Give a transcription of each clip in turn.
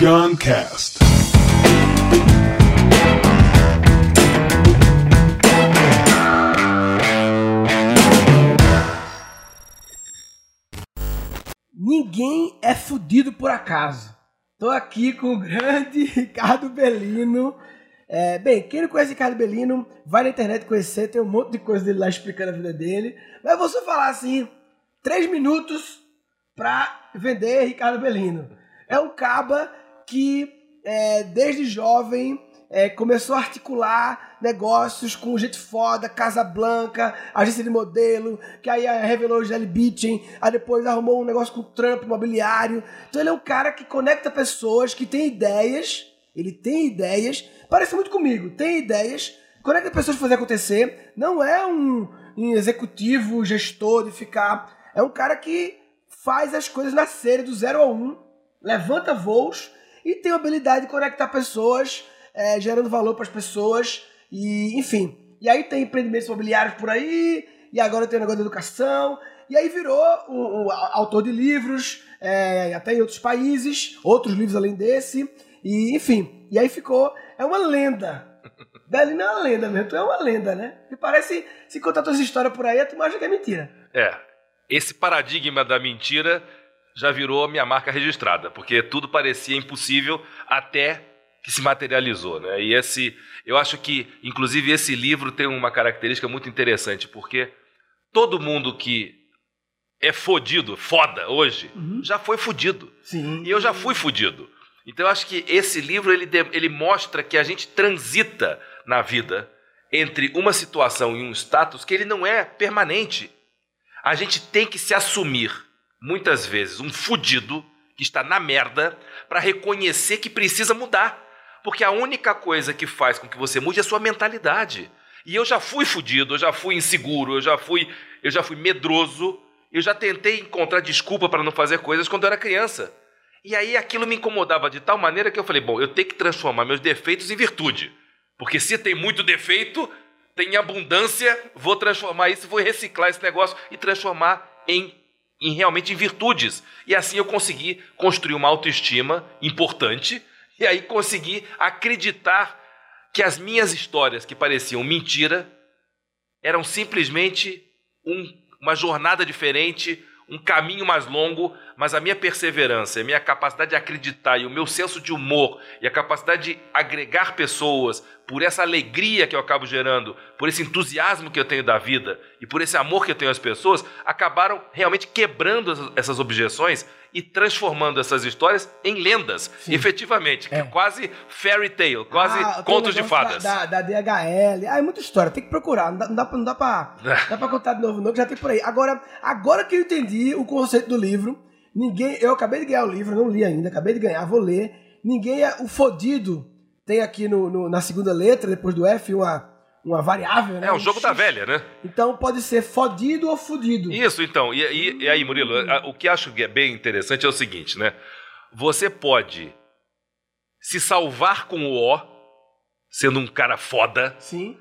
Guncast. Ninguém é fudido por acaso. Tô aqui com o grande Ricardo Belino. É, bem, quem não conhece Ricardo Belino, vai na internet conhecer, tem um monte de coisa dele lá explicando a vida dele. Mas eu vou só falar assim, três minutos pra vender Ricardo Belino. É um caba que, é, desde jovem, é, começou a articular negócios com gente foda, Casa Blanca, agência de modelo, que aí revelou o Jelly Beating, aí depois arrumou um negócio com o Trump imobiliário. Então ele é um cara que conecta pessoas, que tem ideias, ele tem ideias, parece muito comigo, tem ideias, conecta pessoas para fazer acontecer, não é um, um executivo, gestor de ficar, é um cara que faz as coisas nascerem do zero ao um, levanta voos e tem a habilidade de conectar pessoas, é, gerando valor para as pessoas e, enfim. E aí tem empreendimentos imobiliários por aí, e agora tem o negócio da educação, e aí virou um, um autor de livros, é, até em outros países, outros livros além desse, e enfim. E aí ficou, é uma lenda. Belino é uma lenda mesmo, tu é uma lenda, né? E parece, se contar tua história por aí, tu acha que é mentira. É, esse paradigma da mentira já virou a minha marca registrada, porque tudo parecia impossível até que se materializou, né? E esse, eu acho que, inclusive, esse livro tem uma característica muito interessante, porque todo mundo que é fodido, foda hoje, uhum. já foi fudido. Sim. E eu já fui fudido. Então eu acho que esse livro ele, ele mostra que a gente transita na vida entre uma situação e um status que ele não é permanente. A gente tem que se assumir, muitas vezes, um fudido que está na merda para reconhecer que precisa mudar. Porque a única coisa que faz com que você mude é a sua mentalidade. E eu já fui fudido, eu já fui inseguro, eu já fui, eu já fui medroso, eu já tentei encontrar desculpa para não fazer coisas quando eu era criança. E aí aquilo me incomodava de tal maneira que eu falei: bom, eu tenho que transformar meus defeitos em virtude. Porque se tem muito defeito, tem abundância, vou transformar isso, vou reciclar esse negócio e transformar em, em realmente em virtudes. E assim eu consegui construir uma autoestima importante e aí consegui acreditar que as minhas histórias, que pareciam mentira, eram simplesmente um, uma jornada diferente, um caminho mais longo, mas a minha perseverança, a minha capacidade de acreditar e o meu senso de humor e a capacidade de agregar pessoas por essa alegria que eu acabo gerando, por esse entusiasmo que eu tenho da vida e por esse amor que eu tenho às pessoas, acabaram realmente quebrando essas objeções e transformando essas histórias em lendas, Sim. efetivamente. É. Quase fairy tale, quase ah, contos de fadas. Da, da, DHL. Ah, é muita história, tem que procurar. Não dá, não dá, não dá, pra, dá pra contar de novo, não, que já tem por aí. Agora, agora que eu entendi o conceito do livro, ninguém. Eu acabei de ganhar o livro, não li ainda, acabei de ganhar, vou ler. Ninguém é. O fodido tem aqui no, no na segunda letra, depois do F, uma uma variável, né? É um jogo da velha, né? Então pode ser fodido ou fudido. Isso, então. E, e, e aí, Murilo, o que acho que é bem interessante é o seguinte, né? Você pode se salvar com o O, sendo um cara foda. Sim.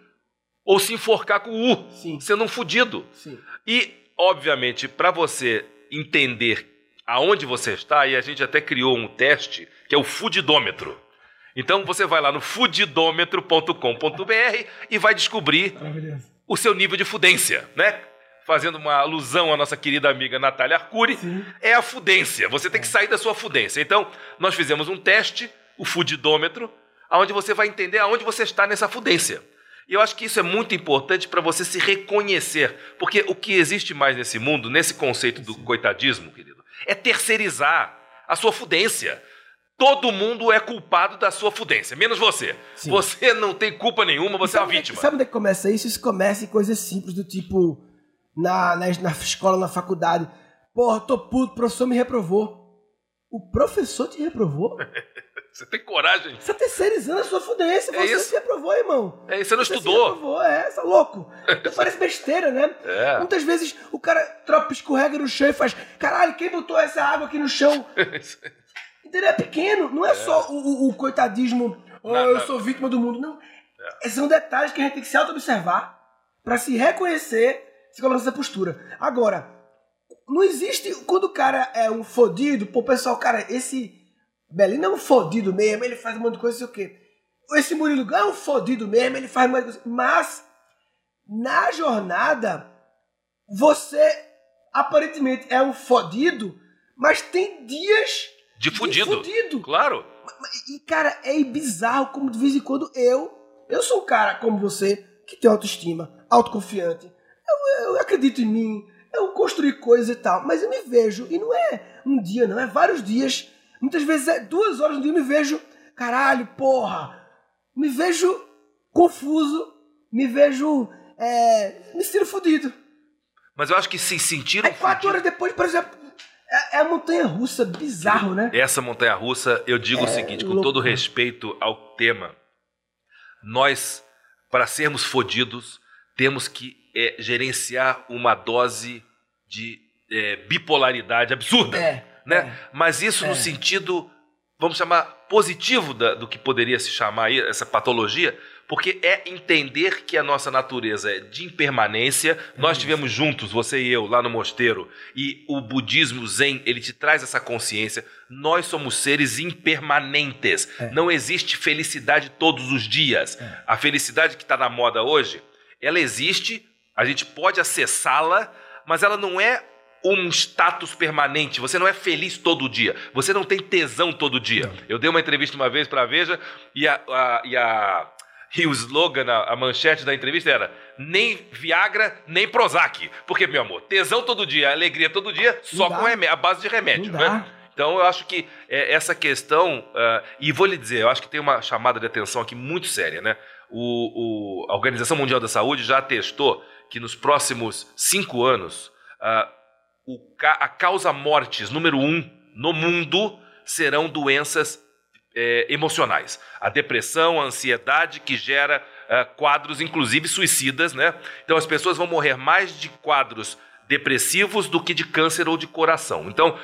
Ou se enforcar com o U, Sim. sendo um fudido. Sim. E, obviamente, para você entender aonde você está, e a gente até criou um teste que é o fudidômetro. Então você vai lá no fudidômetro.com.br e vai descobrir o seu nível de fudência, né? Fazendo uma alusão à nossa querida amiga Natália Arcuri, Sim. é a fudência. Você tem que sair da sua fudência. Então, nós fizemos um teste, o fudidômetro, onde você vai entender aonde você está nessa fudência. E eu acho que isso é muito importante para você se reconhecer, porque o que existe mais nesse mundo, nesse conceito do coitadismo, querido, é terceirizar a sua fudência. Todo mundo é culpado da sua fudência, menos você. Sim. Você não tem culpa nenhuma, você é uma vítima. Sabe onde é que começa isso? Isso começa em coisas simples, do tipo, na, na, na escola, na faculdade. Porra, tô puto, o professor me reprovou. O professor te reprovou? você tem coragem? Você tá terceirizando a sua fudência. É você isso? te reprovou, irmão. É isso, você não você estudou. Você reprovou, é, você é louco. Então parece besteira, né? É. Muitas vezes o cara tropa, escorrega no chão e faz: caralho, quem botou essa água aqui no chão? Entendeu? É pequeno. Não é, é. só o, o, o coitadismo, oh, não, eu não. sou vítima do mundo. Não. É. São detalhes que a gente tem que se auto-observar para se reconhecer, se colocar nessa postura. Agora, não existe. Quando o cara é um fodido, pô, pessoal, cara, esse. Belino é um fodido mesmo, ele faz um monte de coisa, sei o quê. Esse Murilo Gun é um fodido mesmo, ele faz um monte de coisa. Mas, na jornada, você aparentemente é um fodido, mas tem dias De fudido. de fudido. Claro. E, cara, é bizarro como de vez em quando eu, eu sou um cara como você, que tem autoestima, autoconfiante. Eu, eu acredito em mim, eu construí coisas e tal, mas eu me vejo, e não é um dia, não, é vários dias. Muitas vezes é duas horas no dia eu me vejo, caralho, porra, me vejo confuso, me vejo, é, me sinto fudido. Mas eu acho que se sentir Aí quatro horas depois, por exemplo, é, é a montanha russa, bizarro, né? Essa montanha russa, eu digo o seguinte, com louco. todo respeito ao tema, nós, para sermos fodidos, temos que é, gerenciar uma dose de é, bipolaridade absurda. É, né? é. Mas isso no É. sentido, vamos chamar, positivo da- do que poderia se chamar aí, essa patologia, porque é entender que a nossa natureza é de impermanência. Nós estivemos juntos, você e eu, lá no mosteiro, e o budismo zen, ele te traz essa consciência. Nós somos seres impermanentes. É. Não existe felicidade todos os dias. É. A felicidade que está na moda hoje, ela existe, a gente pode acessá-la, mas ela não é um status permanente. Você não é feliz todo dia. Você não tem tesão todo dia. Eu dei uma entrevista uma vez para a Veja e a, a- e a- e o slogan, a, manchete da entrevista era nem Viagra, nem Prozac. Porque, meu amor, tesão todo dia, alegria todo dia, só dá. com a base de remédio. Não dá. Né? Então eu acho que é, essa questão, ah, e vou lhe dizer, eu acho que tem uma chamada de atenção aqui muito séria, né? O, o- a Organização Mundial da Saúde já atestou que nos próximos cinco anos ah, o a causa mortes número um no mundo serão doenças eh, emocionais. A depressão, a ansiedade que gera ah, quadros, inclusive suicidas, né? Então as pessoas vão morrer mais de quadros depressivos do que de câncer ou de coração. Então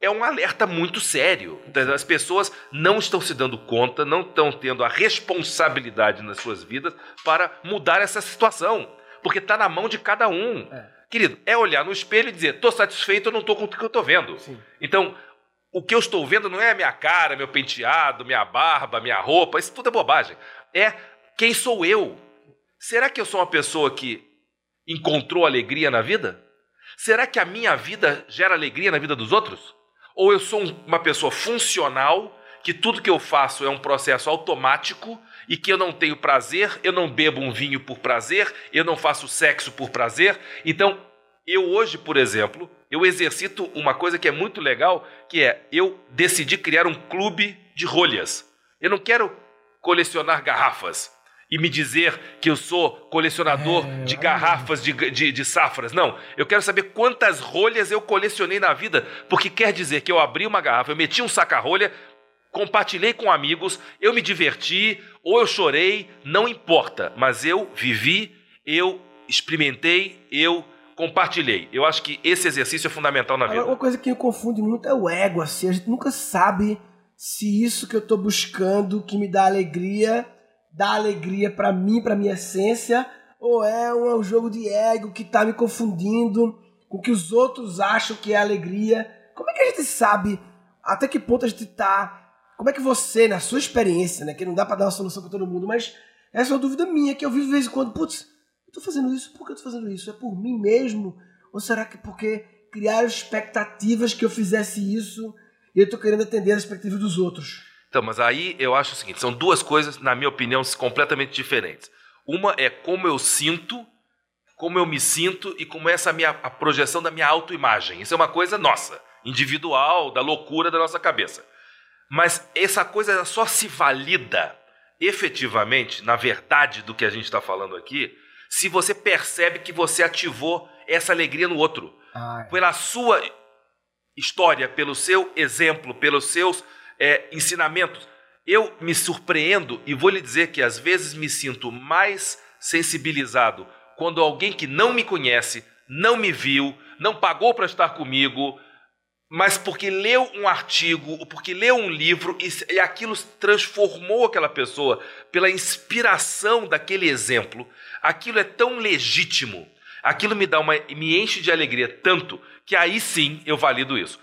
é um alerta muito sério. As pessoas não estão se dando conta, não estão tendo a responsabilidade nas suas vidas para mudar essa situação. Porque está na mão de cada um. É. Querido, é olhar no espelho e dizer: estou satisfeito ou não estou com o que eu estou vendo. Sim. Então, o que eu estou vendo não é a minha cara, meu penteado, minha barba, minha roupa, isso tudo é bobagem. É quem sou eu. Será que eu sou uma pessoa que encontrou alegria na vida? Será que a minha vida gera alegria na vida dos outros? Ou eu sou um- uma pessoa funcional, que tudo que eu faço é um processo automático e que eu não tenho prazer, eu não bebo um vinho por prazer, eu não faço sexo por prazer. Então, eu hoje, por exemplo, eu exercito uma coisa que é muito legal, que é eu decidi criar um clube de rolhas. Eu não quero colecionar garrafas e me dizer que eu sou colecionador É, de garrafas de, de, de safras. Não, eu quero saber quantas rolhas eu colecionei na vida, porque quer dizer que eu abri uma garrafa, eu meti um saca-rolha, compartilhei com amigos, eu me diverti, ou eu chorei, não importa, mas eu vivi, eu experimentei, eu compartilhei. Eu acho que esse exercício é fundamental na Agora, vida. uma coisa que me confunde muito é o ego, assim. A gente nunca sabe se isso que eu tô buscando, que me dá alegria, dá alegria pra mim, pra minha essência, ou é um, jogo de ego que tá me confundindo com o que os outros acham que é alegria. Como é que a gente sabe até que ponto a gente tá... Como é que você, na sua experiência, né, que não dá pra dar uma solução pra todo mundo, mas essa é uma dúvida minha, que eu vivo de vez em quando, putz, tô fazendo isso, por que eu tô fazendo isso? É por mim mesmo? Ou será que porque criaram expectativas que eu fizesse isso e eu tô querendo atender as expectativas dos outros? Então, mas aí eu acho o seguinte: são duas coisas, na minha opinião, completamente diferentes. Uma é como eu sinto, como eu me sinto e como é essa minha, a projeção da minha autoimagem. Isso é uma coisa nossa, individual, da loucura da nossa cabeça. Mas essa coisa só se valida efetivamente, na verdade do que a gente está falando aqui, se você percebe que você ativou essa alegria no outro Ah, pela sua história, pelo seu exemplo, pelos seus é, ensinamentos. Eu me surpreendo e vou lhe dizer que às vezes me sinto mais sensibilizado quando alguém que não me conhece, não me viu, não pagou para estar comigo, mas porque leu um artigo, ou porque leu um livro e, e aquilo transformou aquela pessoa pela inspiração daquele exemplo, aquilo é tão legítimo, aquilo me dá uma me enche de alegria tanto que aí sim eu valido isso.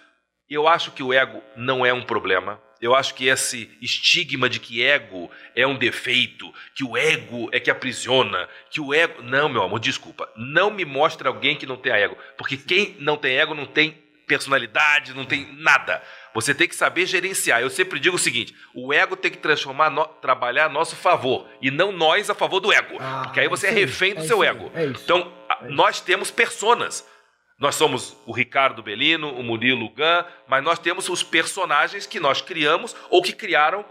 Eu acho que o ego não é um problema. Eu acho que esse estigma de que ego é um defeito, que o ego é que aprisiona, que o ego. Não, meu amor, desculpa. Não me mostre alguém que não tem ego. Porque quem não tem ego não tem personalidade, não tem nada. Você tem que saber gerenciar. Eu sempre digo o seguinte: o ego tem que transformar, no, trabalhar a nosso favor e não nós a favor do ego. Ah, porque aí você é, é refém do é seu ego. É então, é nós temos personas. Nós somos o Ricardo Belino, o Murilo Gan, mas nós temos os personagens que nós criamos ou que criaram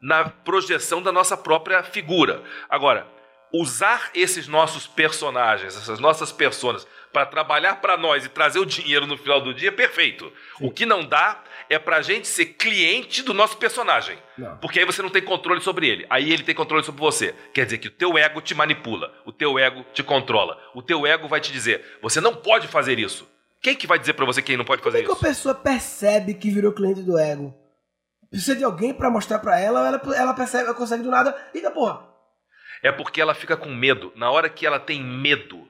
na projeção da nossa própria figura. Agora, usar esses nossos personagens, essas nossas personas, para trabalhar para nós e trazer o dinheiro no final do dia, perfeito. Sim. O que não dá é para a gente ser cliente do nosso personagem. Não. Porque aí você não tem controle sobre ele. Aí ele tem controle sobre você. Quer dizer que o teu ego te manipula, o teu ego te controla. O teu ego vai te dizer: você não pode fazer isso. Quem que vai dizer para você quem não pode fazer Como isso? Como é que a pessoa percebe que virou cliente do ego? Precisa de alguém para mostrar para ela, ela, ela percebe, ela consegue do nada. Eita porra! É porque ela fica com medo. Na hora que ela tem medo,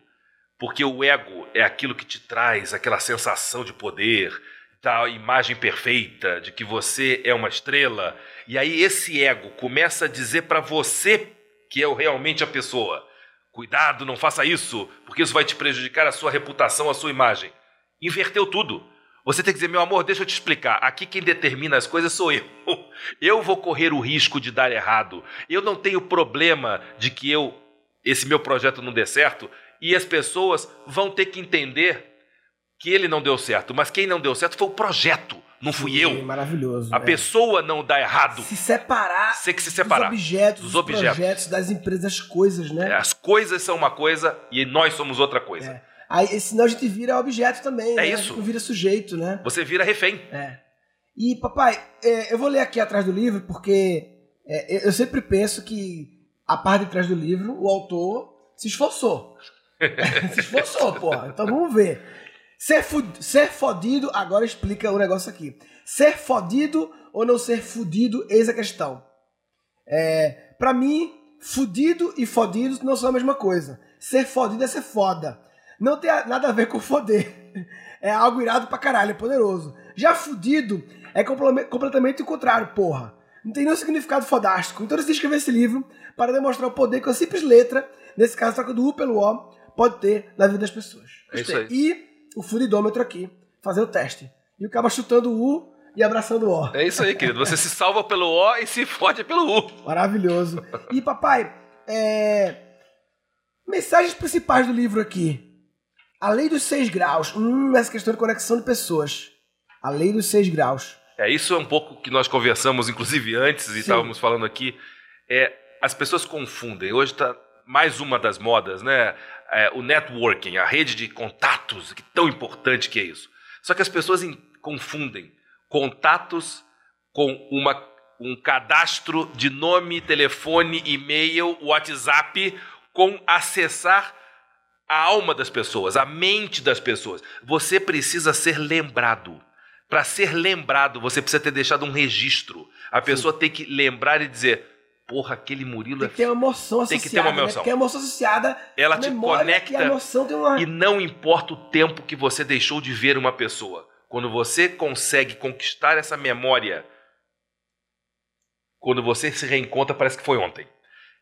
porque o ego é aquilo que te traz aquela sensação de poder, da imagem perfeita, de que você é uma estrela, e aí esse ego começa a dizer para você que é realmente a pessoa: cuidado, não faça isso, porque isso vai te prejudicar a sua reputação, a sua imagem. Inverteu tudo. Você tem que dizer, meu amor, deixa eu te explicar. Aqui quem determina as coisas sou eu. Eu vou correr o risco de dar errado. Eu não tenho problema de que eu esse meu projeto não dê certo e as pessoas vão ter que entender que ele não deu certo, mas quem não deu certo foi o projeto, não fui Sim, eu. Maravilhoso. A é. pessoa não dá errado. Se separar. Tem que se separar. Dos objetos, dos, objetos. projetos, das empresas, das coisas, né? É, as coisas são uma coisa e nós somos outra coisa. É. Aí, senão a gente vira objeto também. É né? isso. não vira sujeito, né? Você vira refém. É. E, papai, é, eu vou ler aqui atrás do livro porque é, eu sempre penso que a parte de trás do livro, o autor se esforçou. se esforçou, porra. Então vamos ver. Ser, ser fodido, agora explica o negócio aqui. Ser fodido ou não ser fudido, eis a questão. É, para mim, fudido e fodido não são a mesma coisa. Ser fodido é ser foda. Não tem nada a ver com foder. É algo irado pra caralho, é poderoso. Já fudido é completamente o contrário, porra. Não tem nenhum significado fodástico. Então eu decidi escrever esse livro para demonstrar o poder que uma simples letra, nesse caso troca do U pelo O, pode ter na vida das pessoas. É isso aí. E o furidômetro aqui, fazer o teste. E o cara chutando o U e abraçando o O. É isso aí, querido. Você se salva pelo O e se fode pelo U. Maravilhoso. E, papai, é... mensagens principais do livro aqui. A lei dos seis graus. Hum, essa questão de conexão de pessoas. A lei dos seis graus. É, isso é um pouco que nós conversamos, inclusive, antes, e Sim. estávamos falando aqui. É, as pessoas confundem. Hoje está mais uma das modas, né? É, o networking, a rede de contatos, que tão importante que é isso. Só que as pessoas confundem contatos com uma, um cadastro de nome, telefone, e-mail, WhatsApp, com acessar a alma das pessoas, a mente das pessoas. Você precisa ser lembrado. Para ser lembrado, você precisa ter deixado um registro. A pessoa Sim. tem que lembrar e dizer: porra, aquele Murilo tem que ter uma emoção associada. Tem que ter uma emoção. Né? Porque a emoção associada. Ela te conecta. E, a emoção tem uma... e não importa o tempo que você deixou de ver uma pessoa. Quando você consegue conquistar essa memória, quando você se reencontra, parece que foi ontem.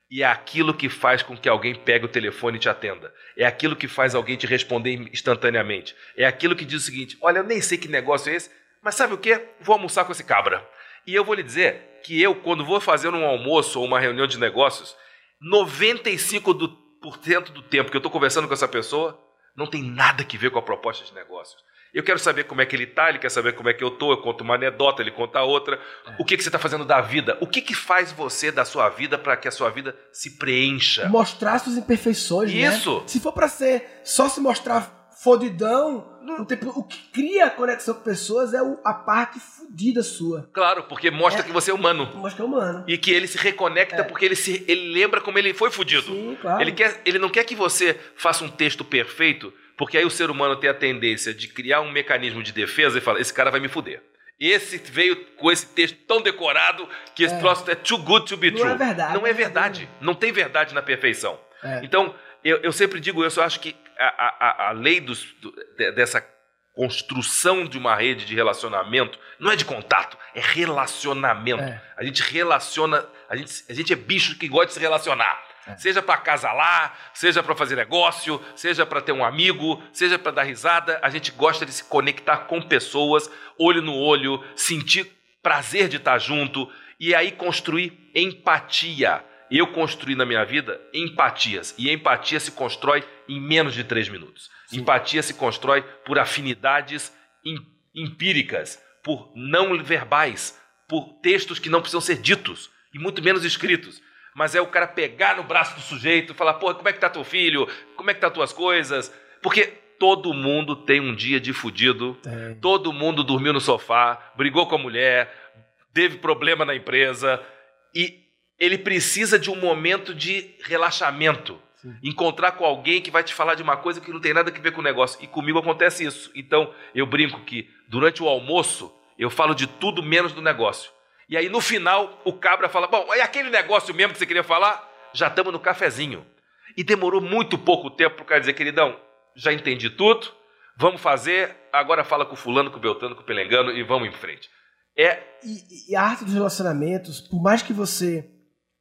E é aquilo que faz com que alguém pegue o telefone e te atenda. É aquilo que faz alguém te responder instantaneamente. É aquilo que diz o seguinte: olha, eu nem sei que negócio é esse, mas sabe o que? Vou almoçar com esse cabra. E eu vou lhe dizer que eu, quando vou fazer um almoço ou uma reunião de negócios, 95% do, por cento do tempo que eu estou conversando com essa pessoa não tem nada que ver com a proposta de negócios. Eu quero saber como é que ele está, ele quer saber como é que eu estou, eu conto uma anedota, ele conta outra. É. O que, que você está fazendo da vida? O que, que faz você da sua vida para que a sua vida se preencha? Mostrar suas imperfeições, Isso. Né? Se for para ser só se mostrar fodidão. O, tempo, o que cria a conexão com pessoas é o, a parte fodida sua. Claro, porque mostra é, que você é humano. Mostra que é humano. E que ele se reconecta é. porque ele, se, ele lembra como ele foi fudido. Sim, claro. Ele, quer, ele não quer que você faça um texto perfeito, porque aí o ser humano tem a tendência de criar um mecanismo de defesa e falar: esse cara vai me fuder. Esse veio com esse texto tão decorado que esse é. troço é too good to be não true. Não é verdade. Não é verdade. Não tem verdade na perfeição. É. Então, eu, eu sempre digo isso, eu acho que a, a, a lei dos, do, dessa construção de uma rede de relacionamento, não é de contato, é relacionamento. É. A gente relaciona, a gente, a gente é bicho que gosta de se relacionar. É. Seja para casalar, seja para fazer negócio, seja para ter um amigo, seja para dar risada, a gente gosta de se conectar com pessoas, olho no olho, sentir prazer de estar junto e aí construir empatia. Eu construí na minha vida empatias e empatia se constrói em menos de três minutos. Sim. Empatia se constrói por afinidades empíricas, por não verbais, por textos que não precisam ser ditos e muito menos escritos. Mas é o cara pegar no braço do sujeito e falar: pô, como é que tá teu filho? Como é que tá tuas coisas? Porque todo mundo tem um dia de fudido, é. todo mundo dormiu no sofá, brigou com a mulher, teve problema na empresa e ele precisa de um momento de relaxamento. Sim. Encontrar com alguém que vai te falar de uma coisa que não tem nada a ver com o negócio. E comigo acontece isso. Então, eu brinco que durante o almoço eu falo de tudo menos do negócio. E aí no final o cabra fala: Bom, é aquele negócio mesmo que você queria falar? Já estamos no cafezinho. E demorou muito pouco tempo para o cara dizer: Queridão, já entendi tudo, vamos fazer, agora fala com o fulano, com o Beltano, com o Pelengano e vamos em frente. É... E, e a arte dos relacionamentos, por mais que você,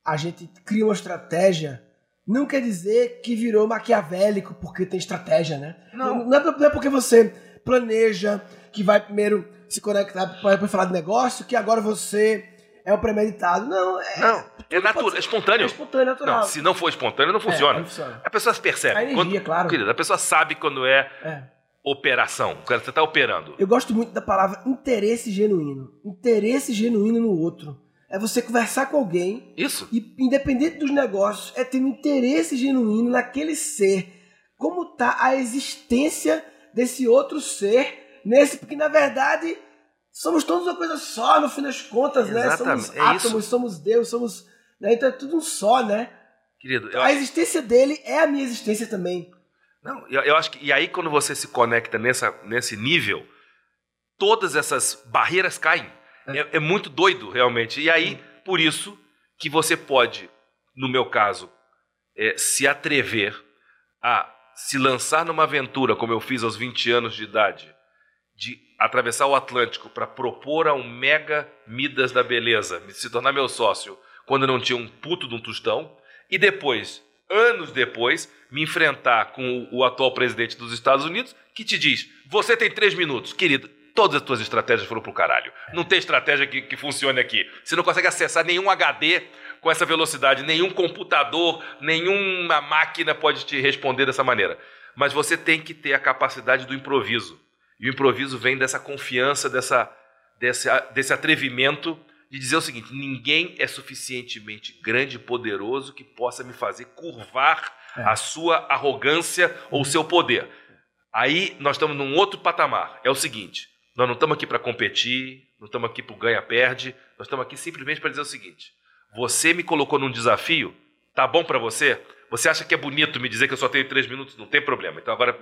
a gente crie uma estratégia, não quer dizer que virou maquiavélico porque tem estratégia, né? Não. Não, é, não é porque você planeja que vai primeiro se conectar para falar de negócio, que agora você é o premeditado. Não, é. Não, é natural, é espontâneo. É espontâneo, natural. Não, se não for espontâneo, não funciona. É, não funciona. A pessoa se percebe. A energia, quando, claro. Querida, a pessoa sabe quando é, é. operação, quando você está operando. Eu gosto muito da palavra interesse genuíno. Interesse genuíno no outro. É você conversar com alguém. Isso. E, independente dos negócios, é ter um interesse genuíno naquele ser. Como está a existência desse outro ser nesse, porque na verdade somos todos uma coisa só, no fim das contas, né? Exatamente. né? Somos é átomos, isso. somos Deus, somos. Né? Então é tudo um só, né? Querido, a existência dele é a minha existência também. Não, eu, eu acho que. E aí, quando você se conecta nessa, nesse nível, todas essas barreiras caem. É, é, muito doido, realmente. E aí, por isso, que você pode, no meu caso, é, se atrever a se lançar numa aventura, como eu fiz aos 20 anos de idade, de atravessar o Atlântico para propor a um mega Midas da beleza, se tornar meu sócio, quando não tinha um puto de um tostão, e depois, anos depois, me enfrentar com o, o atual presidente dos Estados Unidos, que te diz: você tem três minutos, querido. Todas as tuas estratégias foram pro caralho. Não tem estratégia que, que funcione aqui. Você não consegue acessar nenhum HD com essa velocidade, nenhum computador, nenhuma máquina pode te responder dessa maneira. Mas você tem que ter a capacidade do improviso. E o improviso vem dessa confiança, dessa, desse, desse atrevimento de dizer o seguinte: ninguém é suficientemente grande e poderoso que possa me fazer curvar é. a sua arrogância ou o seu poder. Aí nós estamos num outro patamar. É o seguinte: nós não estamos aqui para competir, não estamos aqui para ganha-perde, nós estamos aqui simplesmente para dizer o seguinte: você me colocou num desafio, tá bom para você? Você acha que é bonito me dizer que eu só tenho três minutos? Não tem problema. Então agora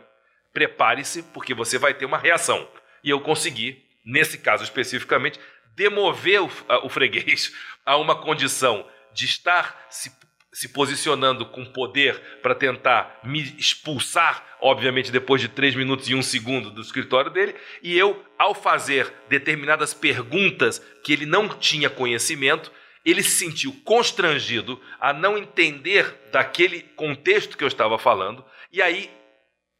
prepare-se, porque você vai ter uma reação. E eu consegui, nesse caso especificamente, demover o, o freguês a uma condição de estar se, se posicionando com poder para tentar me expulsar, obviamente depois de três minutos e um segundo do escritório dele, e eu, ao fazer determinadas perguntas que ele não tinha conhecimento, ele se sentiu constrangido a não entender daquele contexto que eu estava falando, e aí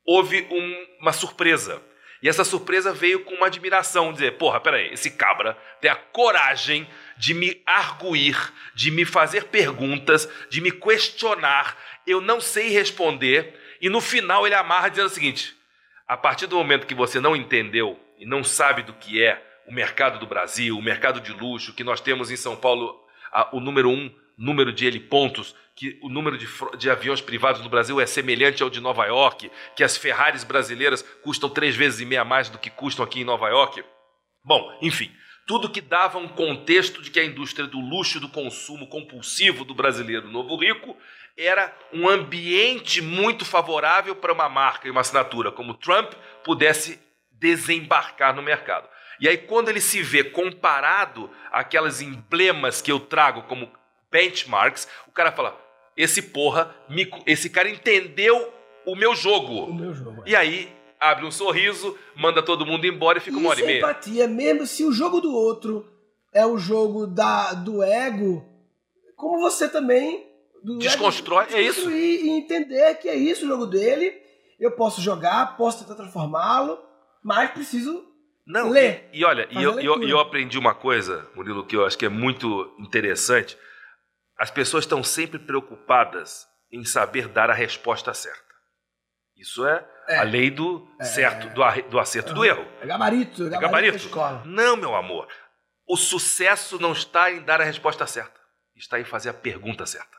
houve um, uma surpresa. E essa surpresa veio com uma admiração, dizer, porra, peraí, esse cabra tem a coragem de me arguir, de me fazer perguntas, de me questionar, eu não sei responder, e no final ele amarra dizendo o seguinte: a partir do momento que você não entendeu e não sabe do que é o mercado do Brasil, o mercado de luxo, que nós temos em São Paulo a, o número um número de helipontos, que o número de, de, aviões privados no Brasil é semelhante ao de Nova York, que as Ferraris brasileiras custam três vezes e meia mais do que custam aqui em Nova York. Bom, enfim, tudo que dava um contexto de que a indústria do luxo e do consumo compulsivo do brasileiro novo rico era um ambiente muito favorável para uma marca e uma assinatura como Trump pudesse desembarcar no mercado. E aí, quando ele se vê comparado àquelas emblemas que eu trago como benchmarks, o cara fala: esse porra, esse cara entendeu o meu jogo. O meu jogo. É. E aí abre um sorriso, manda todo mundo embora e fica uma hora e é meia. empatia, mesmo se o jogo do outro é o jogo da, do ego, como você também do Desconstrói, ego, é isso. E entender que é isso o jogo dele. Eu posso jogar, posso tentar transformá-lo, mas preciso Não, Lê. E, e olha, e eu, eu, eu aprendi uma coisa, Murilo, que eu acho que é muito interessante. As pessoas estão sempre preocupadas em saber dar a resposta certa. Isso é, É. a lei do certo, do, do acerto do erro. É gabarito, é gabarito, gabarito. da escola. Não, meu amor. O sucesso não está em dar a resposta certa. Está em fazer a pergunta certa.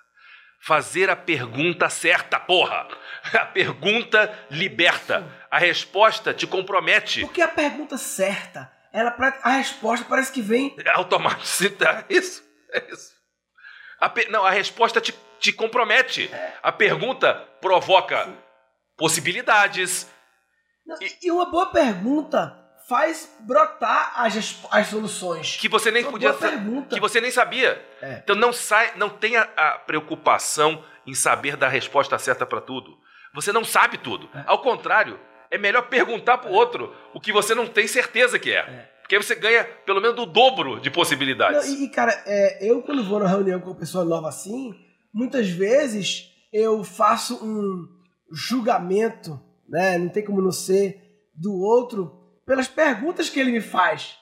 Fazer a pergunta certa, porra! A pergunta liberta. A resposta te compromete. Porque a pergunta certa, ela a resposta parece que vem É automático. É isso. É isso. A Não, a resposta te, te compromete. A pergunta provoca possibilidades. Não, E uma boa pergunta faz brotar as, as soluções. que você nem Uma podia boa pergunta. que você nem sabia. É. Então não sai, não tenha a preocupação em saber dar a resposta certa para tudo. Você não sabe tudo. Ao contrário, é melhor perguntar para o outro o que você não tem certeza que é. Porque aí você ganha pelo menos o dobro de Não, possibilidades. e, e, cara, é, eu quando vou na reunião com uma pessoa nova assim, muitas vezes eu faço um julgamento, né? Não tem como não ser do outro pelas perguntas que ele me faz.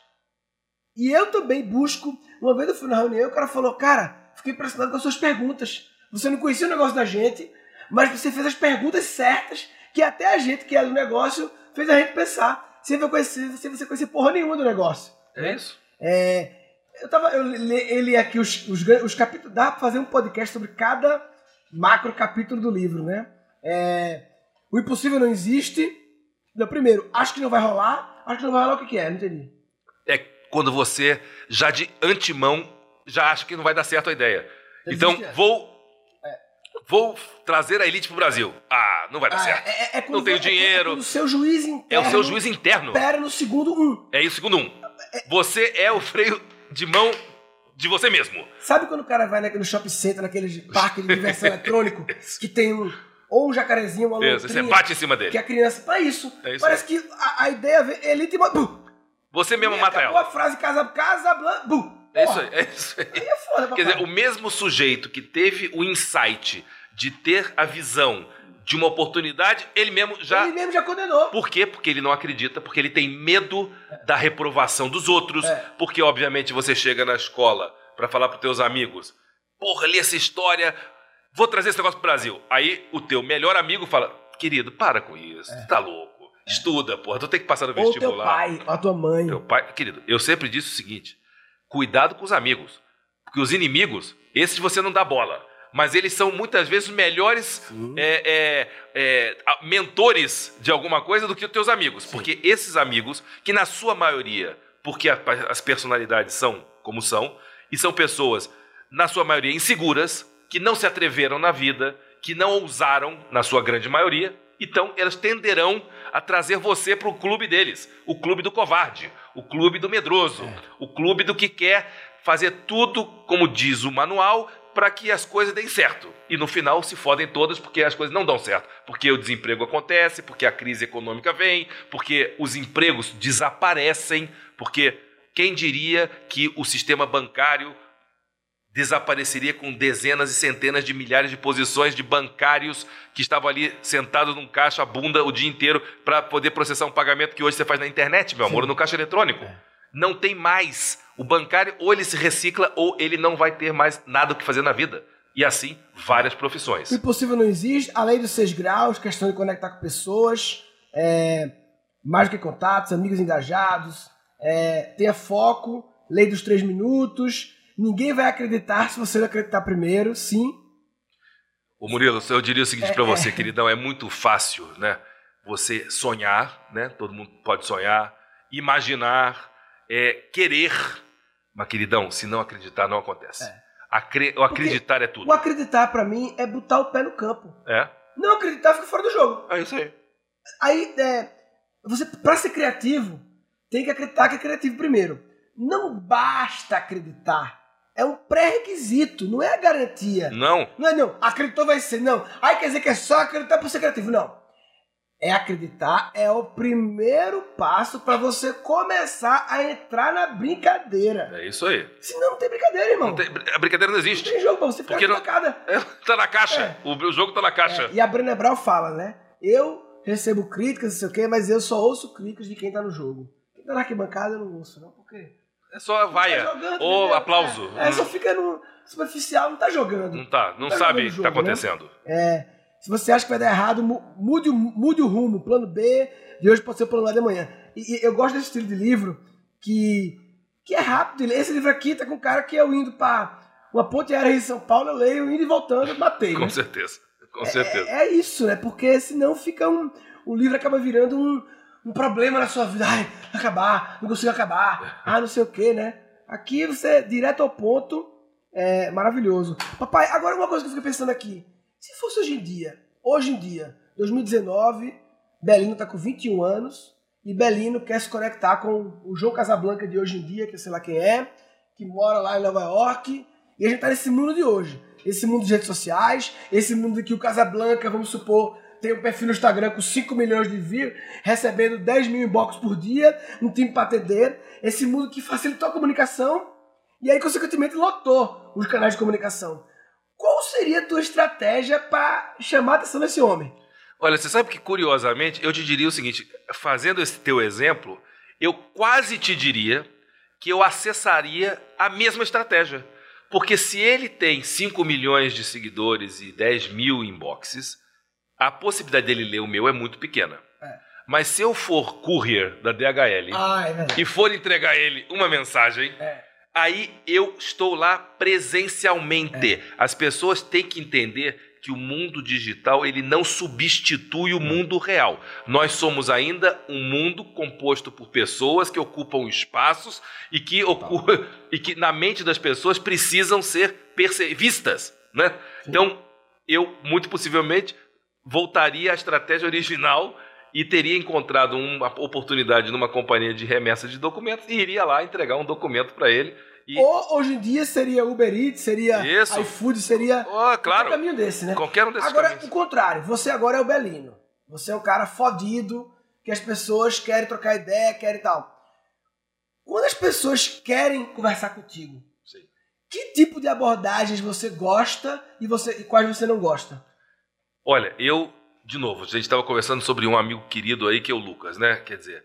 E eu também busco. Uma vez eu fui na reunião e o cara falou: Cara, fiquei impressionado com as suas perguntas. Você não conhecia o negócio da gente, mas você fez as perguntas certas que até a gente que é do negócio fez a gente pensar. Sem você conhecer, sem você conhecer porra nenhuma do negócio. É isso. É, eu tava. Eu li, aqui os, os, os capítulos. Dá pra fazer um podcast sobre cada macro capítulo do livro, né? É, o impossível não existe. Não, primeiro, acho que não vai rolar. Acho que não vai rolar o que, que é, não entendi. É quando você já de antemão já acha que não vai dar certo a ideia. Então Existe, é. vou vou trazer a elite pro Brasil. Ah, não vai dar Ah, certo. é, é- é Não tenho é dinheiro. quando o seu juiz interno. É o seu juiz interno. Pera no segundo um. É isso, segundo um. Você é o freio de mão de você mesmo. Sabe quando o cara vai naquele shopping center, naquele parque de diversão eletrônico, que tem um. Ou um jacarezinho, uma Isso, você bate em cima que dele. a criança. Pra isso. É isso Parece que a, a ideia vem. Ele te mata. Você mesmo mata ela. a frase casa, casa, blan, bu. É isso aí, é isso aí. Aí é foda, Quer dizer, o mesmo sujeito que teve o insight de ter a visão de uma oportunidade, ele mesmo já Ele mesmo já condenou. Por quê? Porque ele não acredita, porque ele tem medo da reprovação dos outros, É. porque obviamente você chega na escola pra falar pros teus amigos, porra, li essa história, vou trazer esse negócio pro Brasil. Aí o teu melhor amigo fala, querido, para com isso, tu tá louco, estuda, porra, tu tem que passar no É. Ou teu vestibular. pai, a tua mãe. Teu pai, querido, eu sempre disse o seguinte: cuidado com os amigos. Porque os inimigos, esses você não dá bola. Mas eles são muitas vezes melhores é, é, é, mentores de alguma coisa do que os teus amigos. Porque esses amigos, que na sua maioria, porque a- as personalidades são como são, e são pessoas, na sua maioria, inseguras, que não se atreveram na vida, que não ousaram, na sua grande maioria, então elas tenderão a trazer você para o clube deles, o clube do covarde, o clube do medroso, o clube do que quer fazer tudo como diz o manual para que as coisas deem certo. E no final se fodem todas porque as coisas não dão certo. Porque o desemprego acontece, porque a crise econômica vem, porque os empregos desaparecem, porque quem diria que o sistema bancário desapareceria com dezenas e centenas de milhares de posições de bancários que estavam ali sentados num caixa a bunda o dia inteiro para poder processar um pagamento que hoje você faz na internet, meu amor, ou no caixa eletrônico. Não tem mais. O bancário ou ele se recicla ou ele não vai ter mais nada o que fazer na vida. E assim, várias profissões. O impossível não existe, a lei dos seis graus, questão de conectar com pessoas, é, mais do que contatos, amigos engajados, é, tenha foco, lei dos três minutos, ninguém vai acreditar se você não acreditar primeiro, sim. Ô Murilo, eu diria o seguinte pra você, queridão, é muito fácil, né? Você sonhar, né? Todo mundo pode sonhar, imaginar, é, querer. Mas, queridão, se não acreditar, não acontece. Acre- o acreditar é tudo. O acreditar pra mim é botar o pé no campo. É? Não acreditar fica fora do jogo. É isso aí. Aí, é, você, pra ser criativo, tem que acreditar que é criativo primeiro. Não basta acreditar. É um pré-requisito, não é a garantia. Não. Não é não, acreditou vai ser, não. Aí quer dizer que é só acreditar por ser criativo, não. é acreditar, é o primeiro passo para você começar a entrar na brincadeira. É isso aí. Senão não tem brincadeira, irmão. Não tem- a brincadeira não existe. Não tem jogo pra você ficar Porque não-. É, tá na caixa. O, o jogo tá na caixa. É, e a Brené Brown fala, né? Eu recebo críticas, não sei o quê, mas eu só ouço críticas de quem tá no jogo. Quem tá na arquibancada eu não ouço, não. Por quê? É só vaia. Tá jogando, Ou aplauso. É, é, só fica no superficial, não tá jogando. Não tá, não Tá sabe o que tá né? acontecendo. É, se você acha que vai dar errado, mu- mude, o- mude o rumo. Plano B de hoje pode ser o plano A de amanhã. E, e eu gosto desse estilo de livro que, que é rápido. Esse livro aqui tá com um cara que eu indo pra uma ponte aérea em São Paulo, eu leio, indo e voltando, matei. Com né? certeza. Com certeza. É, é isso, né? Porque senão fica um. O livro acaba virando um, um problema na sua vida. Ai, acabar, não consigo acabar. Ah, não sei o quê, né? Aqui você, direto ao ponto, é maravilhoso. Papai, agora uma coisa que eu fico pensando aqui. Se fosse hoje em dia, hoje em dia, 2019, Belino tá com 21 anos e Belino quer se conectar com o João Casablanca de hoje em dia, que eu sei lá quem é, que mora lá em Nova York, e a gente tá nesse mundo de hoje. Esse mundo de redes sociais, esse mundo que o Casablanca, vamos supor, tem um perfil no Instagram com 5 milhões de views, recebendo 10 mil inbox por dia, um time para atender. Esse mundo que facilitou a comunicação e aí, consequentemente, lotou os canais de comunicação. Qual seria a tua estratégia para chamar a atenção desse homem? Olha, você sabe que curiosamente eu te diria o seguinte: fazendo esse teu exemplo, eu quase te diria que eu acessaria a mesma estratégia. Porque se ele tem 5 milhões de seguidores e 10 mil inboxes, a possibilidade dele ler o meu é muito pequena. É. Mas se eu for courier da DHL Ah, é e for entregar a ele uma mensagem, É. aí eu estou lá presencialmente. É. As pessoas têm que entender que o mundo digital ele não substitui o mundo real. Nós somos ainda um mundo composto por pessoas que ocupam espaços e que, ocu- e que na mente das pessoas precisam ser vistas, né? Então, eu muito possivelmente voltaria à estratégia original e teria encontrado uma oportunidade numa companhia de remessa de documentos e iria lá entregar um documento para ele. E, Ou hoje em dia seria Uber Eats, seria Isso. iFood, seria Oh, claro, caminho desse, né? qualquer um desses Agora, caminhos. o contrário, você agora é o Belino. Você é um cara fodido, que as pessoas querem trocar ideia, querem tal. Quando as pessoas querem conversar contigo, Sim. que tipo de abordagens você gosta e, você, e quais você não gosta? Olha, eu, de novo, a gente estava conversando sobre um amigo querido aí que é o Lucas, né? Quer dizer,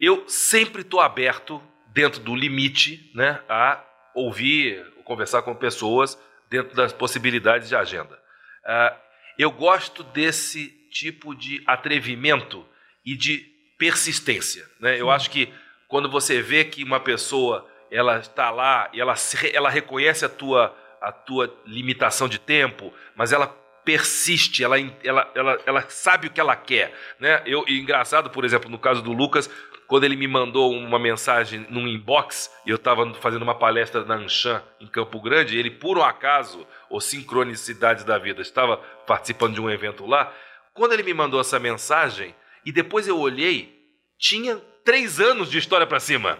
eu sempre estou aberto, dentro do limite, né, a ouvir, conversar com pessoas dentro das possibilidades de agenda. Ah, eu gosto desse tipo de atrevimento e de persistência, né? Eu acho que quando você vê que uma pessoa ela está lá e ela, ela reconhece a tua, a tua limitação de tempo, mas ela persiste, ela, ela, ela, ela sabe o que ela quer. Né? Eu, e engraçado, por exemplo, no caso do Lucas, quando ele me mandou uma mensagem num inbox, e eu estava fazendo uma palestra na Anshan, em Campo Grande, e ele, por um acaso, ou sincronicidades da vida, estava participando de um evento lá. Quando ele me mandou essa mensagem, e depois eu olhei, tinha três anos de história para cima.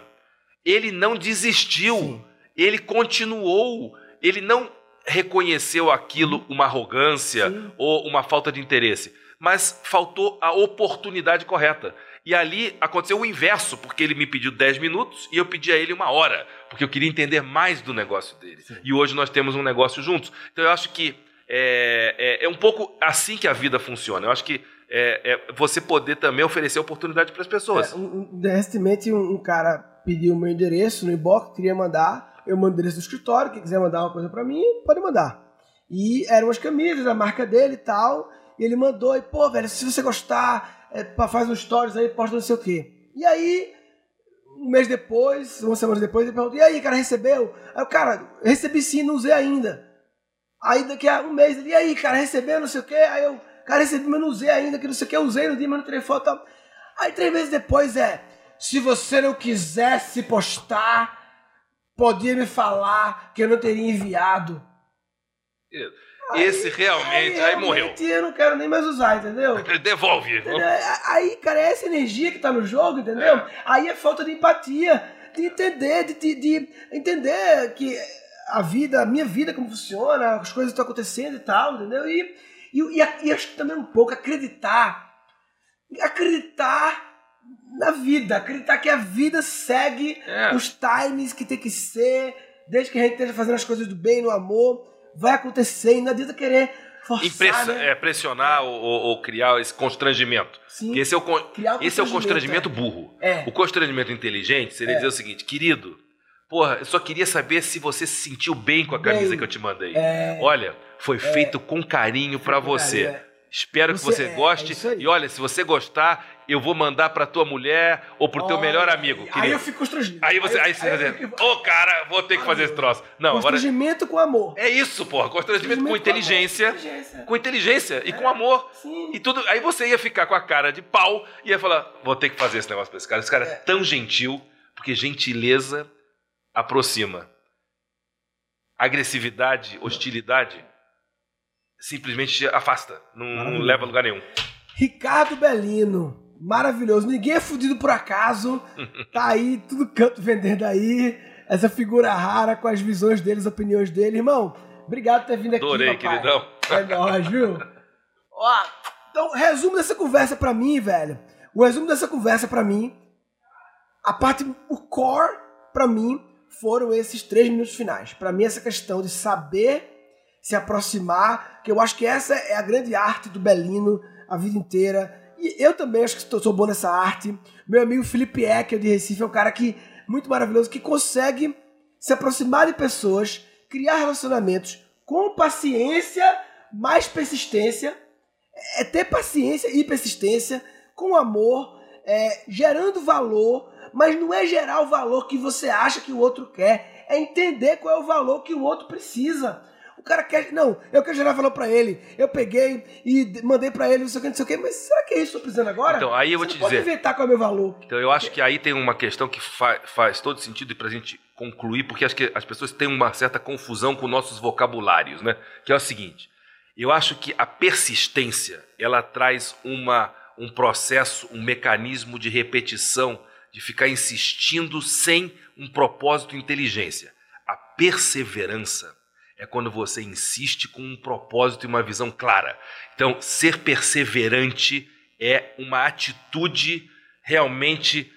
Ele não desistiu, Sim. ele continuou, ele não reconheceu aquilo uma arrogância Sim. ou uma falta de interesse, mas faltou a oportunidade correta. E ali aconteceu o inverso, porque ele me pediu 10 minutos e eu pedi a ele uma hora, porque eu queria entender mais do negócio dele. Sim. E hoje nós temos um negócio juntos. Então eu acho que é, é- é um pouco assim que a vida funciona. Eu acho que é, é você poder também oferecer oportunidade para as pessoas. É, um- um- recentemente um, um cara pediu o meu endereço no inbox, queria mandar, eu mando o endereço do escritório, quem quiser mandar uma coisa pra mim, pode mandar. E eram as camisas da marca dele e tal, e ele mandou, e pô, velho, se você gostar, é, faz uns stories aí, posta não sei o quê. E aí, um mês depois, uma semana depois, ele perguntou, e aí, cara, recebeu? Aí o cara, recebi sim, não usei ainda. Aí daqui a um mês, ele, e aí, cara, recebeu, não sei o quê? Aí eu, cara, recebi, mas não usei ainda, que não sei o quê, usei no dia, mas não tirei foto. Aí três meses depois é, se você não quisesse postar, podia me falar que eu não teria enviado. Esse realmente, aí, morreu. realmente eu não quero nem mais usar, entendeu? Devolve. Entendeu? Aí, cara, é essa energia que tá no jogo, entendeu? É. Aí é falta de empatia, de entender, de, de- de entender que a vida, a minha vida, como funciona, as coisas estão acontecendo e tal, entendeu? E, e, e, e acho que também um pouco acreditar acreditar na vida, acreditar que a vida segue É. os times que tem que ser, desde que a gente esteja fazendo as coisas do bem, no amor, vai acontecer e não adianta querer forçar, Impressa- né? é, pressionar ou, ou- criar esse constrangimento. Sim. Esse é o, Criar um esse é o constrangimento, constrangimento burro. É. O constrangimento inteligente seria dizer o seguinte, querido, porra, eu só queria saber se você se sentiu bem com a camisa Bem. que eu te mandei. É. Olha, foi feito com carinho pra com você. carinho, é. Espero que Você- você é, é goste. aí. e olha, se você gostar, eu vou mandar pra tua mulher ou pro teu Olha, melhor amigo, Aí querido. eu fico constrangido. Aí você, aí você vai eu dizer, fico- ô cara, vou ter que fazer esse troço. Não, agora Constrangimento com amor. é isso, porra, constrangimento com Constrangimento com inteligência, com inteligência e com amor. Sim. E tudo, aí você ia ficar com a cara de pau e ia falar, vou ter que fazer esse negócio pra esse cara. Esse cara é, tão gentil, porque gentileza aproxima. Agressividade, hostilidade, simplesmente te afasta. Não, leva a lugar nenhum. Ricardo Belino, maravilhoso. Ninguém é fudido por acaso. Tá aí, tudo canto vendendo aí. Essa figura rara com as visões dele, as opiniões dele. Irmão, obrigado por ter vindo aqui. Adorei, papai. queridão. É nóis, viu? Ó, então, resumo dessa conversa pra mim, velho. O resumo dessa conversa pra mim, a parte, o core pra mim, foram esses três minutos finais. Pra mim, essa questão de saber se aproximar, que eu acho que essa é a grande arte do Belino a vida inteira. E eu também acho que sou- bom nessa arte. Meu amigo Felipe Ecker, de Recife, é um cara que muito maravilhoso, que consegue se aproximar de pessoas, criar relacionamentos com paciência, mais persistência, é ter paciência e persistência, com amor, é, gerando valor, mas não é gerar o valor que você acha que o outro quer, é entender qual é o valor que o outro precisa. O cara quer. Não, eu quero gerar valor pra ele. Eu peguei e mandei pra ele, não sei o que, não sei o que, mas será que é isso que eu tô precisando agora? Então, aí eu vou Você te não pode dizer. inventar qual é o meu valor. Então eu acho que aí tem uma questão que fa- faz todo sentido e pra gente concluir, porque acho que as pessoas têm uma certa confusão com nossos vocabulários, né? Que é o seguinte: eu acho que a persistência ela traz uma, um processo, um mecanismo de repetição, de ficar insistindo sem um propósito inteligência. A perseverança é quando você insiste com um propósito e uma visão clara. Então, ser perseverante é uma atitude realmente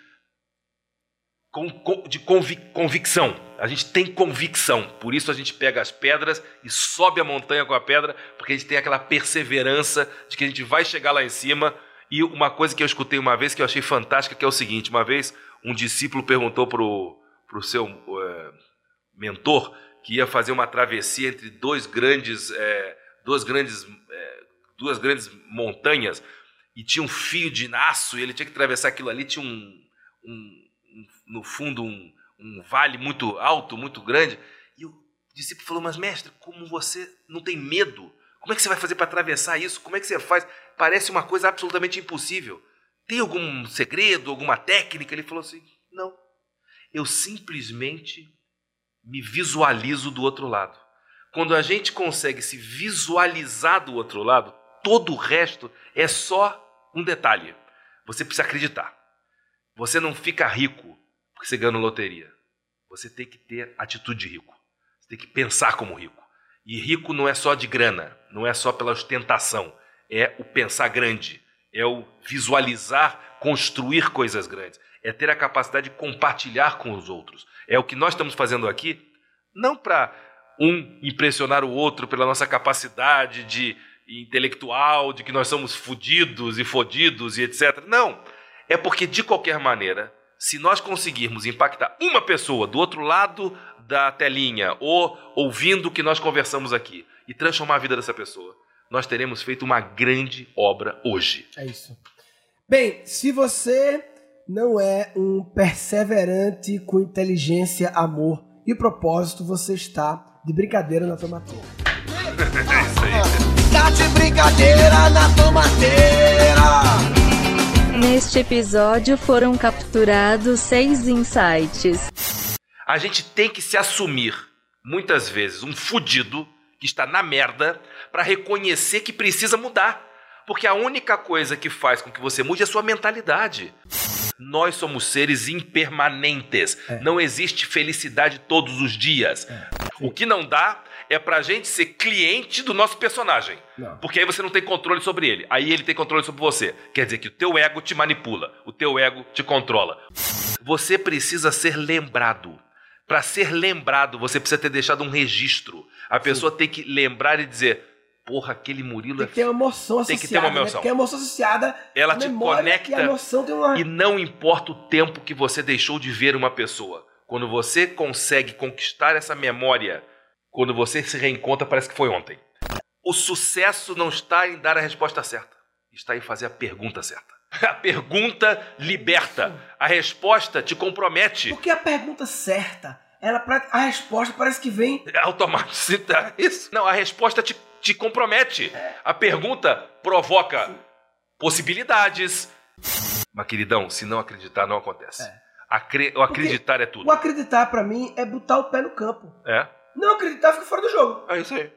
de convi- convicção. A gente tem convicção, por isso a gente pega as pedras e sobe a montanha com a pedra, porque a gente tem aquela perseverança de que a gente vai chegar lá em cima. E uma coisa que eu escutei uma vez que eu achei fantástica, que é o seguinte: uma vez um discípulo perguntou pro, pro seu eh, mentor que ia fazer uma travessia entre dois grandes, eh, duas grandes, eh, duas grandes montanhas e tinha um fio de aço e ele tinha que atravessar aquilo ali, tinha um, um- um- no fundo um, um vale muito alto, muito grande. E o discípulo falou: Mas mestre, como você não tem medo? Como é que você vai fazer para atravessar isso? Como é que você faz? Parece uma coisa absolutamente impossível. Tem algum segredo, alguma técnica? Ele falou assim: Não. Eu simplesmente me visualizo do outro lado. Quando a gente consegue se visualizar do outro lado, todo o resto é só um detalhe. Você precisa acreditar. Você não fica rico porque você ganha loteria. Você tem que ter atitude de rico. Você tem que pensar como rico. E rico não é só de grana, não é só pela ostentação. É o pensar grande, é o visualizar, construir coisas grandes, é ter a capacidade de compartilhar com os outros. É o que nós estamos fazendo aqui, não para um impressionar o outro pela nossa capacidade de intelectual, de que nós somos fudidos e fodidos e etc. Não. É porque, de qualquer maneira, se nós conseguirmos impactar uma pessoa do outro lado da telinha ou ouvindo o que nós conversamos aqui e transformar a vida dessa pessoa, nós teremos feito uma grande obra hoje. É isso. Bem, se você não é um perseverante com inteligência, amor e propósito, você está de brincadeira na tomateira. É isso aí. Tá de brincadeira na tomateira. Neste episódio foram capturados seis insights. A gente tem que se assumir, muitas vezes, um fudido que está na merda para reconhecer que precisa mudar. Porque a única coisa que faz com que você mude é a sua mentalidade. Nós somos seres impermanentes. Não existe felicidade todos os dias. O que não dá é pra gente ser cliente do nosso personagem. Não. Porque aí você não tem controle sobre ele. Aí ele tem controle sobre você. Quer dizer que o teu ego te manipula, o teu ego te controla. Você precisa ser lembrado. Pra ser lembrado, você precisa ter deixado um registro. A pessoa tem que lembrar e dizer: Porra, aquele Murilo Tem é que ter uma emoção Tem associada. que ter uma Né? emoção. Porque a emoção associada. Ela te conecta E a emoção tem uma. E não importa o tempo que você deixou de ver uma pessoa. Quando você consegue conquistar essa memória, quando você se reencontra, parece que foi ontem. O sucesso não está em dar a resposta certa, está em fazer a pergunta certa. A pergunta liberta, a resposta te compromete. Porque a pergunta certa, ela a resposta parece que vem. Automaticamente. Isso. Não, a resposta te, te compromete. A pergunta provoca possibilidades. Mas, queridão, se não acreditar, não acontece. Acre- o acreditar é tudo. O acreditar pra mim é botar o pé no campo. É? Não acreditar fica fora do jogo. É isso aí.